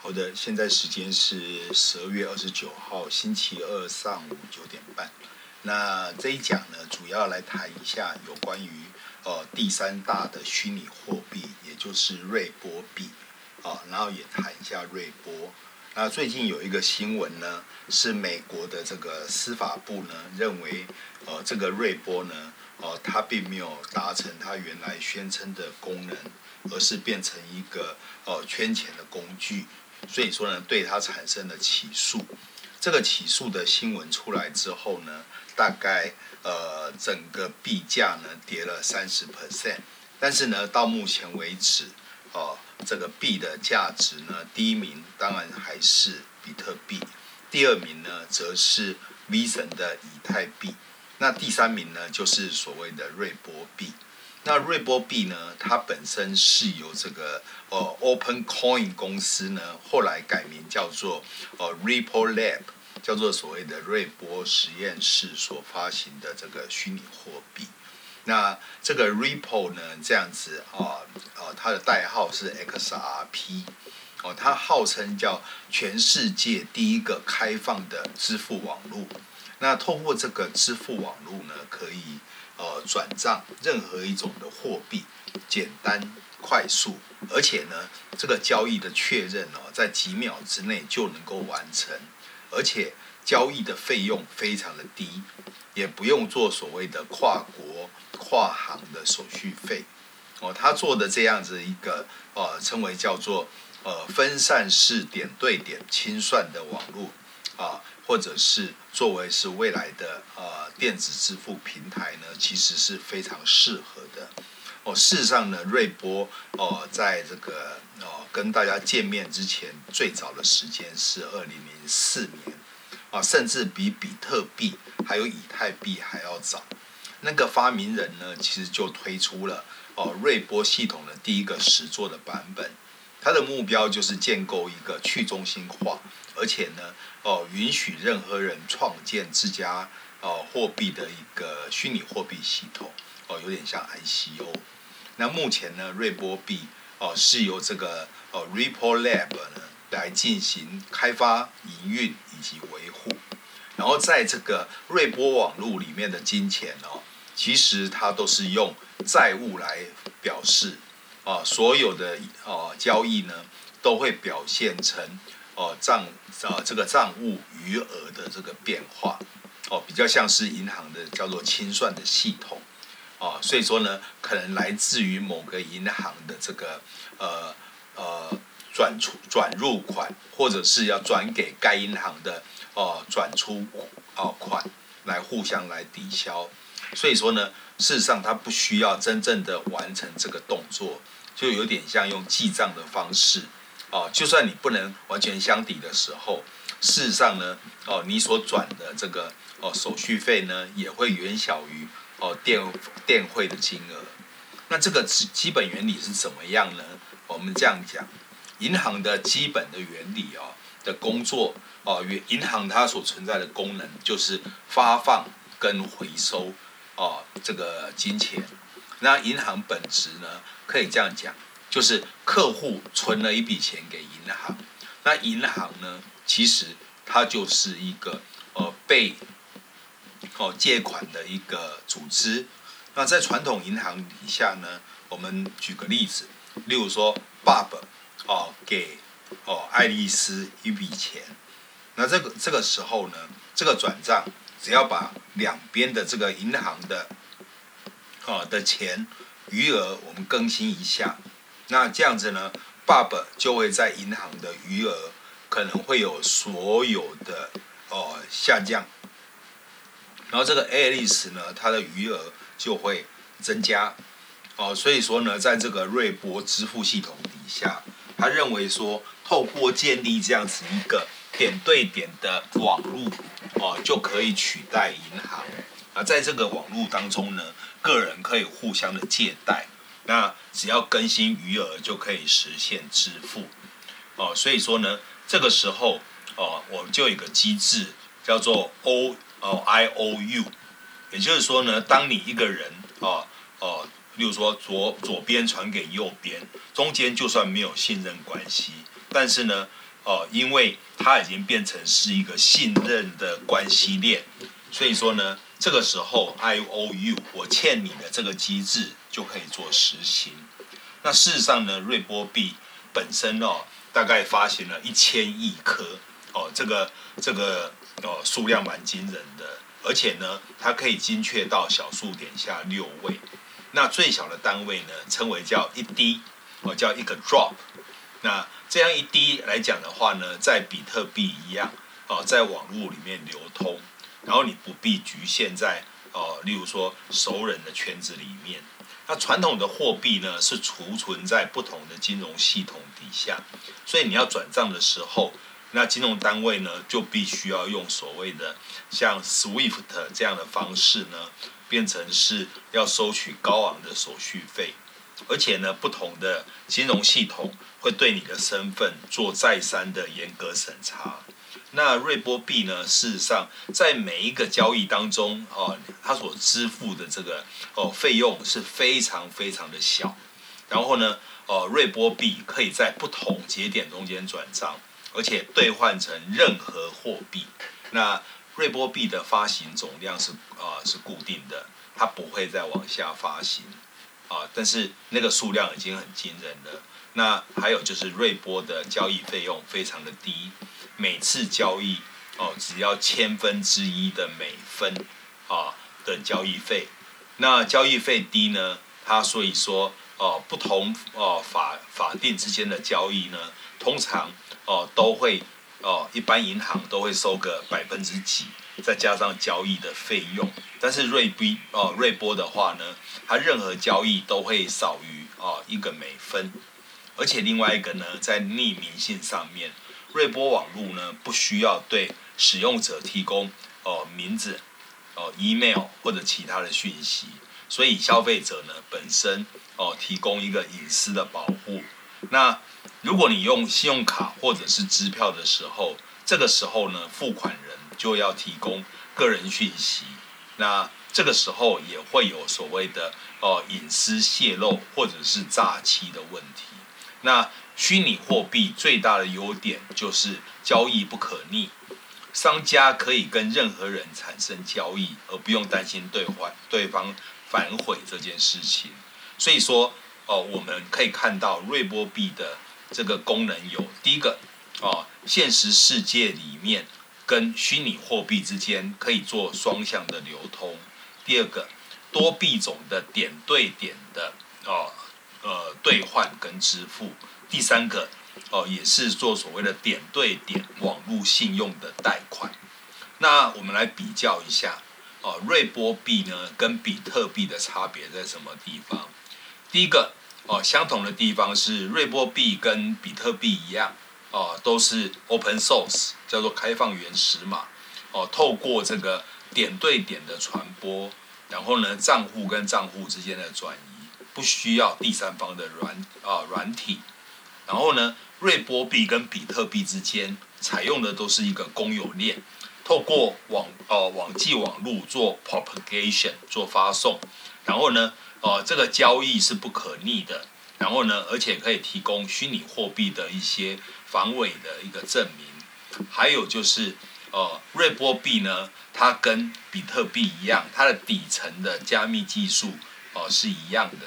好的，现在时间是十二月二十九号星期二上午九点半。那这一讲呢，主要来谈一下有关于呃第三大的虚拟货币，也就是瑞波币啊，然后也谈一下瑞波。那最近有一个新闻呢，是美国的这个司法部呢认为，呃，这个瑞波呢，呃，它并没有达成它原来宣称的功能，而是变成一个呃圈钱的工具。所以说呢，对他产生了起诉。这个起诉的新闻出来之后呢，大概呃整个币价呢跌了三十 percent。但是呢，到目前为止，哦、这个币的价值呢，第一名当然还是比特币，第二名呢则是 V 神的以太币，那第三名呢就是所谓的瑞波币。那瑞波币呢？它本身是由这个呃 Open Coin 公司呢，后来改名叫做呃 Ripple Lab，叫做所谓的瑞波实验室所发行的这个虚拟货币。那这个 Ripple 呢，这样子啊啊，它的代号是 XRP，哦，它号称叫全世界第一个开放的支付网络。那透过这个支付网络呢，可以。呃，转账任何一种的货币，简单快速，而且呢，这个交易的确认哦，在几秒之内就能够完成，而且交易的费用非常的低，也不用做所谓的跨国跨行的手续费。哦，他做的这样子一个呃，称为叫做呃分散式点对点清算的网络啊。或者是作为是未来的呃电子支付平台呢，其实是非常适合的。哦，事实上呢，瑞波哦，在这个哦跟大家见面之前，最早的时间是二零零四年，啊，甚至比比特币还有以太币还要早。那个发明人呢，其实就推出了哦瑞波系统的第一个实作的版本。他的目标就是建构一个去中心化，而且呢，哦，允许任何人创建自家哦货币的一个虚拟货币系统，哦，有点像 ICO。那目前呢，瑞波币哦是由这个哦 Ripple Lab 呢来进行开发、营运以及维护。然后在这个瑞波网络里面的金钱哦，其实它都是用债务来表示。啊，所有的哦交易呢，都会表现成哦账啊这个账务余额的这个变化，哦比较像是银行的叫做清算的系统，啊所以说呢，可能来自于某个银行的这个呃呃转出转入款，或者是要转给该银行的哦转出哦款来互相来抵消，所以说呢，事实上它不需要真正的完成这个动作。就有点像用记账的方式，哦，就算你不能完全相抵的时候，事实上呢，哦，你所转的这个哦手续费呢，也会远小于哦电电汇的金额。那这个基基本原理是怎么样呢？我们这样讲，银行的基本的原理哦的工作哦，银行它所存在的功能就是发放跟回收哦这个金钱。那银行本质呢，可以这样讲，就是客户存了一笔钱给银行，那银行呢，其实它就是一个呃被哦借款的一个组织。那在传统银行底下呢，我们举个例子，例如说，爸爸哦给哦爱丽丝一笔钱，那这个这个时候呢，这个转账只要把两边的这个银行的啊的钱余额我们更新一下，那这样子呢，爸爸就会在银行的余额可能会有所有的哦下降，然后这个 Alice 呢，它的余额就会增加，哦，所以说呢，在这个瑞波支付系统底下，他认为说，透过建立这样子一个点对点的网络，哦，就可以取代银行。而在这个网络当中呢，个人可以互相的借贷，那只要更新余额就可以实现支付，哦，所以说呢，这个时候哦，我们就有一个机制叫做 O 哦 I O U，也就是说呢，当你一个人哦哦，例如说左左边传给右边，中间就算没有信任关系，但是呢，哦，因为它已经变成是一个信任的关系链，所以说呢，这个时候 I O U 我欠你的这个机制就可以做实行。那事实上呢，瑞波币本身哦，大概发行了一千亿颗哦，这个这个哦数量蛮惊人的，而且呢，它可以精确到小数点下六位。那最小的单位呢，称为叫一滴，哦，叫一个 drop。那这样一滴来讲的话呢，在比特币一样，哦，在网络里面流通，然后你不必局限在哦，例如说熟人的圈子里面。那传统的货币呢，是储存在不同的金融系统底下，所以你要转账的时候，那金融单位呢，就必须要用所谓的像 SWIFT 这样的方式呢，变成是要收取高昂的手续费。而且呢，不同的金融系统会对你的身份做再三的严格审查。那瑞波币呢，事实上在每一个交易当中，哦，它所支付的这个哦费用是非常非常的小。然后呢，哦，瑞波币可以在不同节点中间转账，而且兑换成任何货币。那瑞波币的发行总量是啊是固定的，它不会再往下发行。啊，但是那个数量已经很惊人了。那还有就是瑞波的交易费用非常的低，每次交易哦只要千分之一的美分啊的交易费。那交易费低呢，它所以说哦不同哦法法定之间的交易呢，通常哦都会哦一般银行都会收个百分之几。再加上交易的费用，但是瑞币哦瑞波的话呢，它任何交易都会少于哦一个美分，而且另外一个呢，在匿名性上面，瑞波网络呢不需要对使用者提供哦名字、哦 email 或者其他的讯息，所以消费者呢本身哦提供一个隐私的保护。那如果你用信用卡或者是支票的时候，这个时候呢付款人。就要提供个人讯息，那这个时候也会有所谓的哦隐私泄露或者是诈欺的问题。那虚拟货币最大的优点就是交易不可逆，商家可以跟任何人产生交易，而不用担心兑换对方反悔这件事情。所以说哦，我们可以看到瑞波币的这个功能有第一个哦，现实世界里面。跟虚拟货币之间可以做双向的流通。第二个，多币种的点对点的哦呃兑换跟支付。第三个哦也是做所谓的点对点网络信用的贷款。那我们来比较一下哦，瑞波币呢跟比特币的差别在什么地方？第一个哦，相同的地方是瑞波币跟比特币一样。哦，都是 open source，叫做开放原始码。哦，透过这个点对点的传播，然后呢，账户跟账户之间的转移，不需要第三方的软啊软体。然后呢，瑞波币跟比特币之间采用的都是一个公有链，透过网哦网际网路做 propagation 做发送。然后呢，哦这个交易是不可逆的。然后呢，而且可以提供虚拟货币的一些防伪的一个证明。还有就是，呃，瑞波币呢，它跟比特币一样，它的底层的加密技术、呃、是一样的。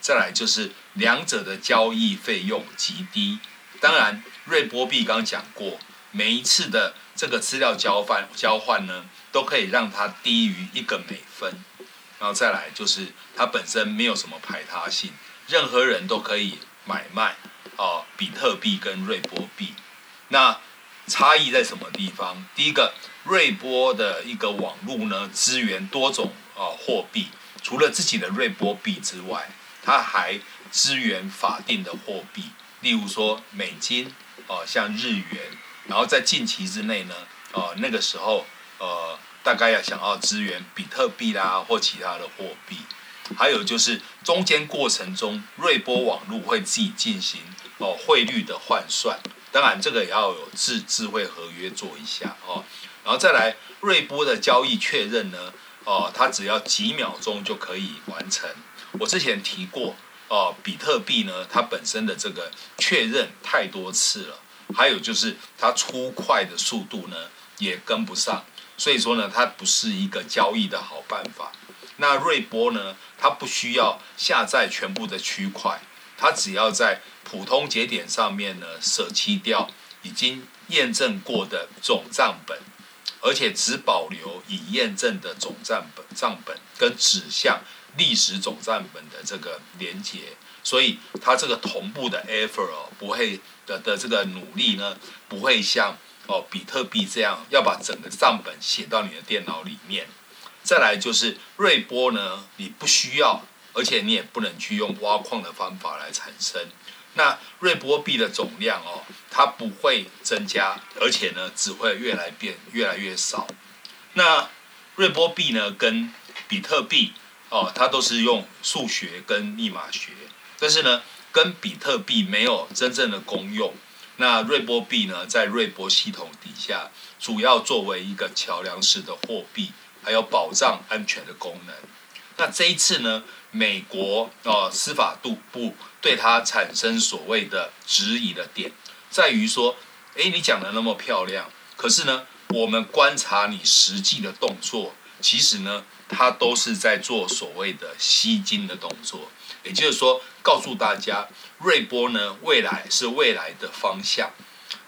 再来就是两者的交易费用极低。当然，瑞波币刚讲过，每一次的这个资料交换交换呢，都可以让它低于一个美分。然后再来就是它本身没有什么排他性。任何人都可以买卖哦，比特币跟瑞波币，那差异在什么地方？第一个，瑞波的一个网络呢，支援多种哦货币，除了自己的瑞波币之外，它还支援法定的货币，例如说美金哦，像日元，然后在近期之内呢，哦那个时候呃，大概要想要支援比特币啦或其他的货币。还有就是中间过程中，瑞波网络会自己进行哦汇率的换算，当然这个也要有智智慧合约做一下哦，然后再来瑞波的交易确认呢，哦它只要几秒钟就可以完成。我之前提过哦，比特币呢它本身的这个确认太多次了，还有就是它出块的速度呢也跟不上，所以说呢，它不是一个交易的好办法。那瑞波呢，它不需要下载全部的区块，它只要在普通节点上面呢舍弃掉已经验证过的总账本，而且只保留已验证的总账本账本跟指向历史总账本的这个连接，所以它这个同步的 effort 哦，不会的的这个努力呢，不会像哦比特币这样要把整个账本写到你的电脑里面。再来就是瑞波呢，你不需要，而且你也不能去用挖矿的方法来产生。那瑞波币的总量哦，它不会增加，而且呢，只会越来变越来越少。那瑞波币呢，跟比特币哦，它都是用数学跟密码学，但是呢，跟比特币没有真正的功用。那瑞波币呢，在瑞波系统底下，主要作为一个桥梁式的货币，还有保障安全的功能。那这一次呢，美国哦司法部部对它产生所谓的质疑的点，在于说，诶，你讲的那么漂亮，可是呢，我们观察你实际的动作，其实呢，他都是在做所谓的吸金的动作。也就是说，告诉大家，瑞波呢，未来是未来的方向。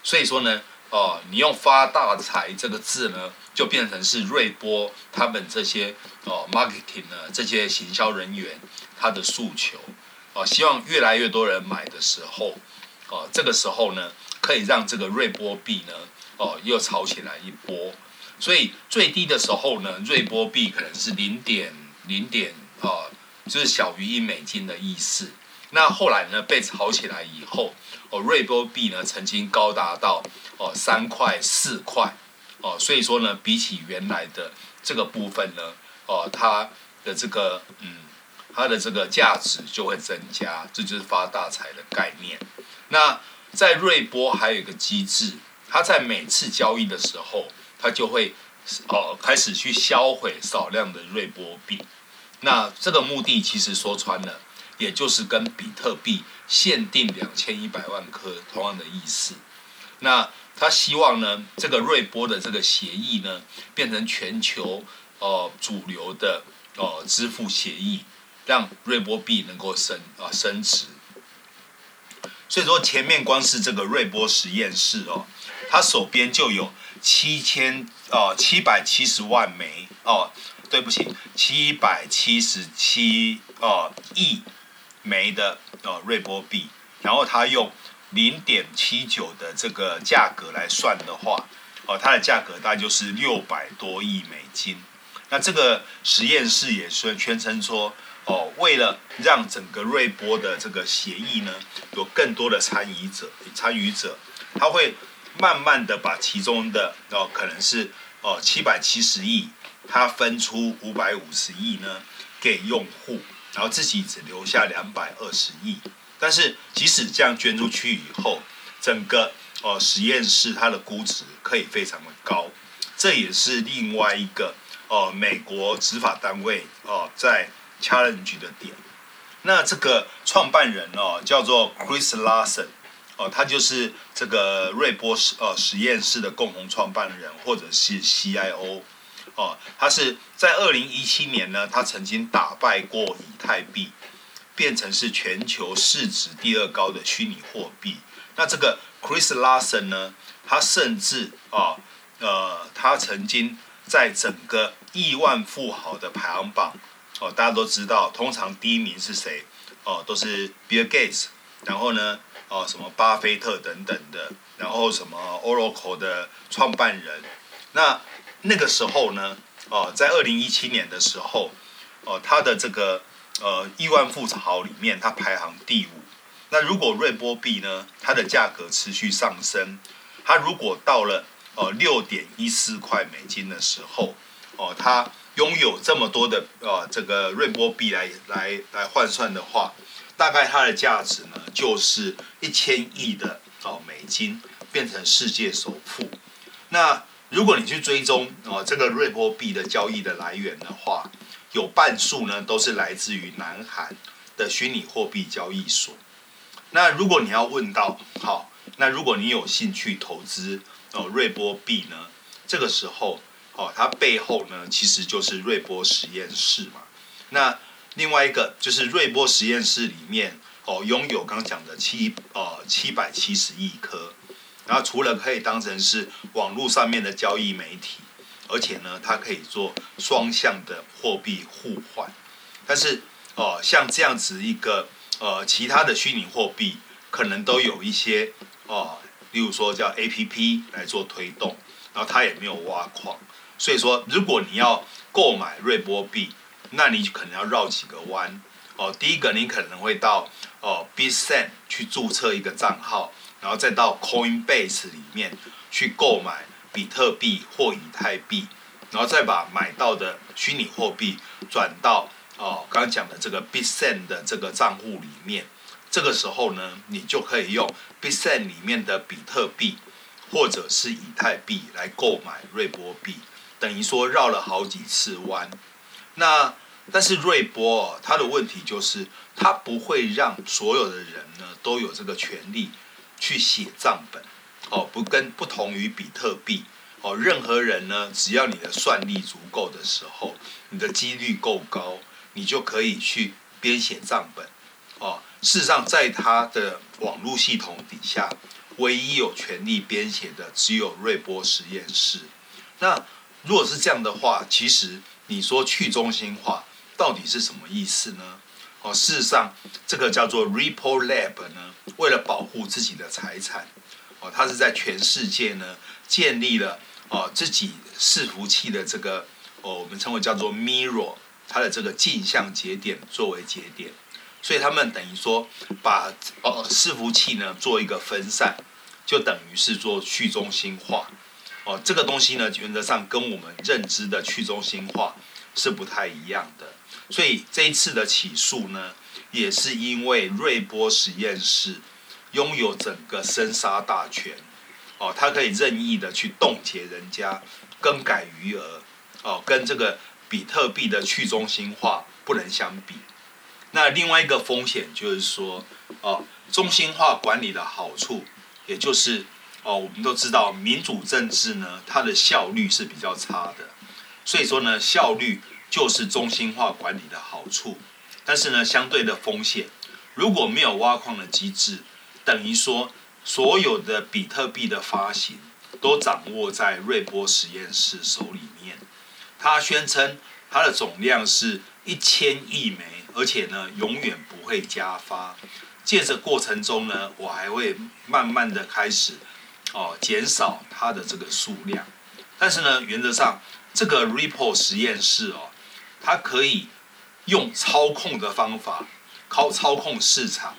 所以说呢，哦，你用发大财这个字呢。就变成是瑞波他们这些哦，marketing 呢，这些行销人员他的诉求哦，希望越来越多人买的时候哦，这个时候呢，可以让这个瑞波币呢哦又炒起来一波。所以最低的时候呢，瑞波币可能是零点零点哦，就是小于一美金的意思。那后来呢，被炒起来以后哦，瑞波币呢曾经高达到哦三块四块。哦，所以说呢，比起原来的这个部分呢，哦，它的这个嗯，它的这个价值就会增加，这就是发大财的概念。那在瑞波还有一个机制，它在每次交易的时候，它就会哦开始去销毁少量的瑞波币。那这个目的其实说穿了，也就是跟比特币限定两千一百万颗同样的意思。那他希望呢，这个瑞波的这个协议呢，变成全球呃主流的呃支付协议，让瑞波币能够升啊、升值。所以说，前面光是这个瑞波实验室哦，他手边就有七千哦七百七十万枚哦，对不起，七百七十七哦亿枚的哦瑞波币，然后他用。零点七九的这个价格来算的话，哦，它的价格大概就是六百多亿美金。那这个实验室也是宣称说，哦，为了让整个瑞波的这个协议呢，有更多的参与者，参与者，他会慢慢的把其中的哦，可能是哦七百七十亿，他分出五百五十亿呢给用户，然后自己只留下两百二十亿。但是，即使这样捐出去以后，整个哦实验室它的估值可以非常的高，这也是另外一个哦美国执法单位哦在 challenge 的点。那这个创办人哦叫做 Chris Larsen 哦，他就是这个瑞波实呃实验室的共同创办人或者是 CIO 哦，他是在二零一七年呢，他曾经打败过以太币。变成是全球市值第二高的虚拟货币。那这个 Chris Larsen 呢，他甚至啊，呃，他曾经在整个亿万富豪的排行榜，哦，大家都知道，通常第一名是谁？哦，都是 Bill Gates，然后呢，哦，什么巴菲特等等的，然后什么 Oracle 的创办人。那那个时候呢，哦，在二零一七年的时候，哦，他的这个。呃，亿万富豪里面，他排行第五。那如果瑞波币呢，它的价格持续上升，它如果到了呃六点一四块美金的时候，哦、呃，它拥有这么多的呃这个瑞波币来来来换算的话，大概它的价值呢就是一千亿的哦、美金，变成世界首富。那如果你去追踪哦、这个瑞波币的交易的来源的话，有半数呢，都是来自于南韩的虚拟货币交易所。那如果你要问到，好，那如果你有兴趣投资哦瑞波币呢，这个时候哦它背后呢其实就是瑞波实验室嘛。那另外一个就是瑞波实验室里面哦拥有刚讲的七呃七百七十亿颗，然后除了可以当成是网络上面的交易媒体，而且呢它可以做双向的货币互换。但是哦像这样子一个呃其他的虚拟货币可能都有一些。哦，例如说叫 APP 来做推动，然后它也没有挖矿，所以说如果你要购买瑞波币，那你可能要绕几个弯。哦，第一个你可能会到哦 Bitsend 去注册一个账号，然后再到 Coinbase 里面去购买比特币或以太币，然后再把买到的虚拟货币转到哦刚刚讲的这个 Bitsend 的这个账户里面。这个时候呢，你就可以用 Bitsend 里面的比特币或者是以太币来购买瑞波币，等于说绕了好几次弯。那但是瑞波它的问题就是，它不会让所有的人呢都有这个权利去写账本。哦，不跟不同于比特币哦，任何人呢，只要你的算力足够的时候，你的几率够高，你就可以去编写账本。哦。事实上，在它的网络系统底下，唯一有权利编写的只有瑞波实验室。那如果是这样的话，其实你说去中心化到底是什么意思呢？哦，事实上，这个叫做 Ripple Lab 呢，为了保护自己的财产，哦，它是在全世界呢建立了哦自己伺服器的这个哦，我们称为叫做 Mirror，它的这个镜像节点作为节点。所以他们等于说把哦伺服器呢做一个分散，就等于是做去中心化。哦，这个东西呢原则上跟我们认知的去中心化是不太一样的。所以这一次的起诉呢，也是因为瑞波实验室拥有整个生杀大权。哦，它可以任意的去冻结人家，更改余额。哦，跟这个比特币的去中心化不能相比。那另外一个风险就是说，哦，中心化管理的好处，也就是哦，我们都知道民主政治呢，它的效率是比较差的，所以说呢，效率就是中心化管理的好处。但是呢，相对的风险，如果没有挖矿的机制，等于说所有的比特币的发行都掌握在瑞波实验室手里面，他宣称它的总量是一千亿枚。而且呢，永远不会加发。借着过程中呢，我还会慢慢的开始哦减少它的这个数量。但是呢，原则上这个 Ripple 实验室哦，它可以用操控的方法，靠操控市场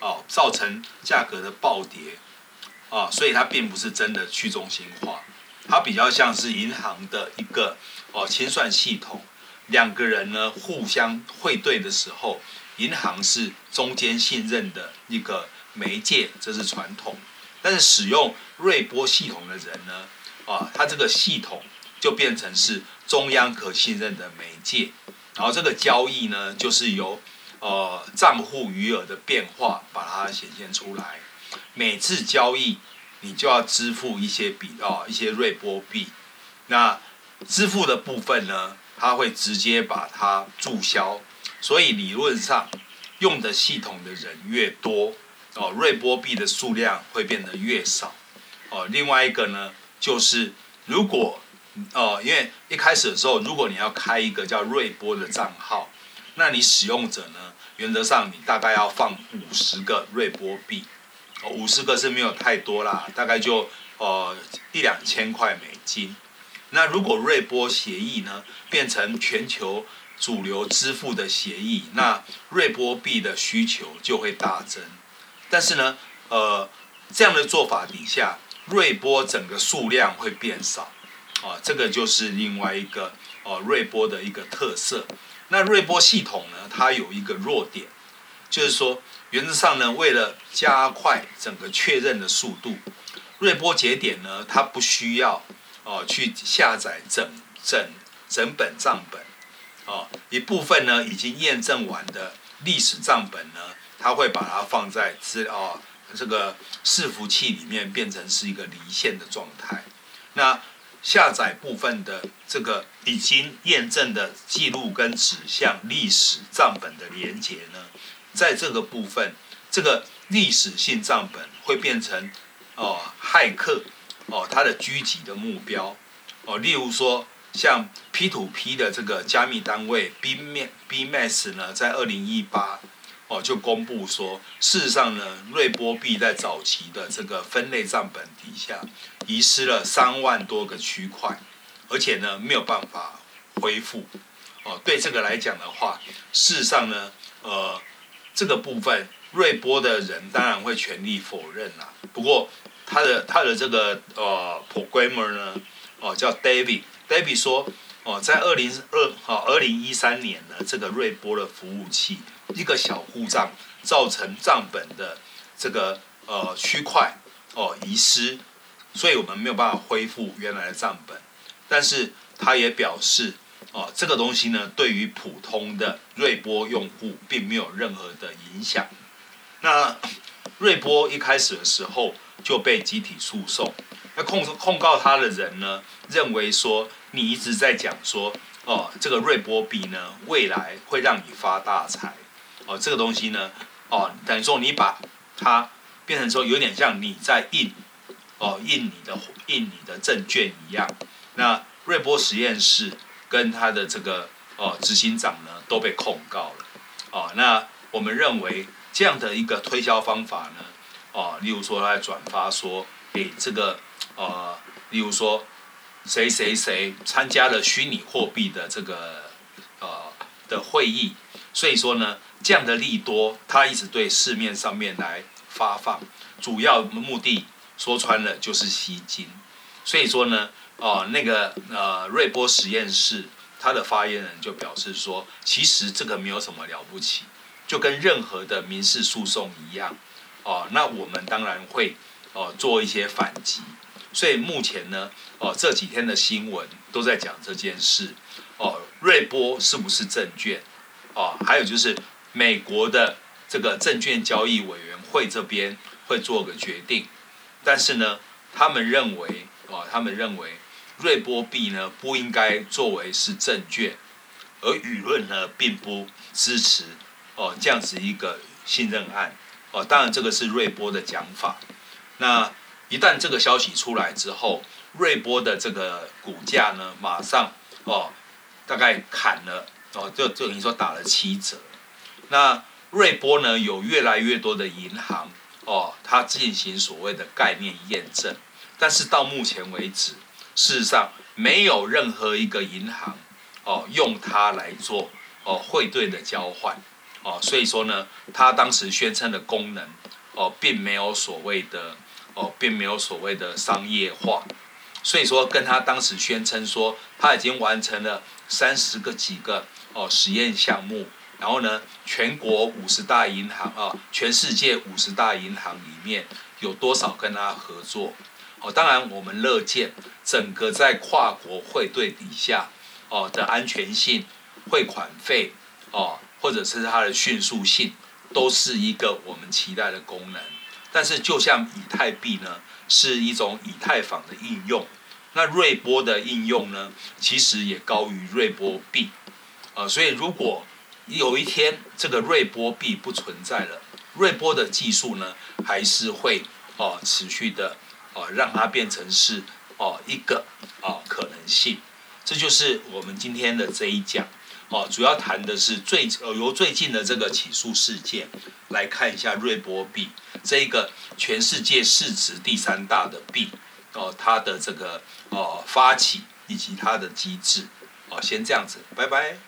哦，造成价格的暴跌啊，所以它并不是真的去中心化，它比较像是银行的一个哦清算系统。两个人呢互相汇兑的时候，银行是中间信任的一个媒介，这是传统。但是使用瑞波系统的人呢，啊，他这个系统就变成是中央可信任的媒介。然后这个交易呢，就是由呃账户余额的变化把它显现出来。每次交易你就要支付一些比啊一些瑞波币。那支付的部分呢，它会直接把它注销，所以理论上用的系统的人越多，哦，瑞波币的数量会变得越少。哦，另外一个呢，就是如果哦，因为一开始的时候，如果你要开一个叫瑞波的账号，那你使用者呢，原则上你大概要放五十个瑞波币，哦，五十个是没有太多啦，大概就呃一两千块美金。那如果瑞波协议呢，变成全球主流支付的协议，那瑞波币的需求就会大增。但是呢，呃，这样的做法底下，瑞波整个数量会变少，啊，这个就是另外一个呃瑞波的一个特色。那瑞波系统呢，它有一个弱点，就是说原则上呢，为了加快整个确认的速度，瑞波节点呢，它不需要。哦，去下载整整整本账本，哦，一部分呢已经验证完的历史账本呢，它会把它放在资哦这个伺服器里面变成是一个离线的状态。那下载部分的这个已经验证的记录跟指向历史账本的连接呢，在这个部分，这个历史性账本会变成哦，骇客哦，他的狙击的目标。哦，例如说像 P2P 的这个加密单位 BMax 呢，在二零一八哦就公布说，事实上呢，瑞波币在早期的这个分类账本底下遗失了三万多个区块，而且呢没有办法恢复哦。对这个来讲的话，事实上呢，呃，这个部分。瑞波的人当然会全力否认啦。不过他的他的这个呃 programmer 呢，哦叫 David，David 说哦，在二零二好二零一三年呢，这个瑞波的服务器一个小故障造成账本的这个呃区块哦遗失，所以我们没有办法恢复原来的账本。但是他也表示哦，这个东西呢，对于普通的瑞波用户并没有任何的影响。那瑞波一开始的时候就被集体诉讼，那控控告他的人呢，认为说你一直在讲说哦，这个瑞波币呢，未来会让你发大财，哦，这个东西呢，哦，等于说你把它变成说有点像你在印，哦，印你的印你的证券一样。那瑞波实验室跟他的这个哦执行长呢都被控告了，哦，那我们认为。这样的一个推销方法呢，哦，例如说他转发说，给这个呃，例如说谁谁谁参加了虚拟货币的这个呃的会议，所以说呢，这样的利多他一直对市面上面来发放，主要目的说穿了就是吸金，所以说呢，哦，那个呃瑞波实验室他的发言人就表示说，其实这个没有什么了不起。就跟任何的民事诉讼一样，哦，那我们当然会哦做一些反击。所以目前呢，哦这几天的新闻都在讲这件事，哦瑞波是不是证券？哦，还有就是美国的这个证券交易委员会这边会做个决定，但是呢，他们认为哦，他们认为瑞波币呢不应该作为是证券，而舆论呢并不支持。哦，这样子一个信任案，哦，当然这个是瑞波的讲法。那一旦这个消息出来之后，瑞波的这个股价呢，马上哦，大概砍了哦，就就等于说打了七折。那瑞波呢，有越来越多的银行哦，它进行所谓的概念验证，但是到目前为止，事实上没有任何一个银行哦用它来做哦汇兑的交换。哦，所以说呢，他当时宣称的功能，哦，并没有所谓的，哦，并没有所谓的商业化，所以说跟他当时宣称说他已经完成了三十个几个哦实验项目，然后呢，全国五十大银行啊，全世界五十大银行里面有多少跟他合作？哦，当然我们乐见整个在跨国汇兑底下哦的安全性、汇款费哦。或者是它的迅速性，都是一个我们期待的功能。但是，就像以太币呢，是一种以太坊的应用。那瑞波的应用呢，其实也高于瑞波币。呃，所以如果有一天这个瑞波币不存在了，瑞波的技术呢，还是会哦、持续的哦、让它变成是哦、一个哦、可能性。这就是我们今天的这一讲。哦，主要谈的是最呃由最近的这个起诉事件来看一下瑞波币这一个全世界市值第三大的币哦，它的这个哦发起以及它的机制哦，先这样子，拜拜。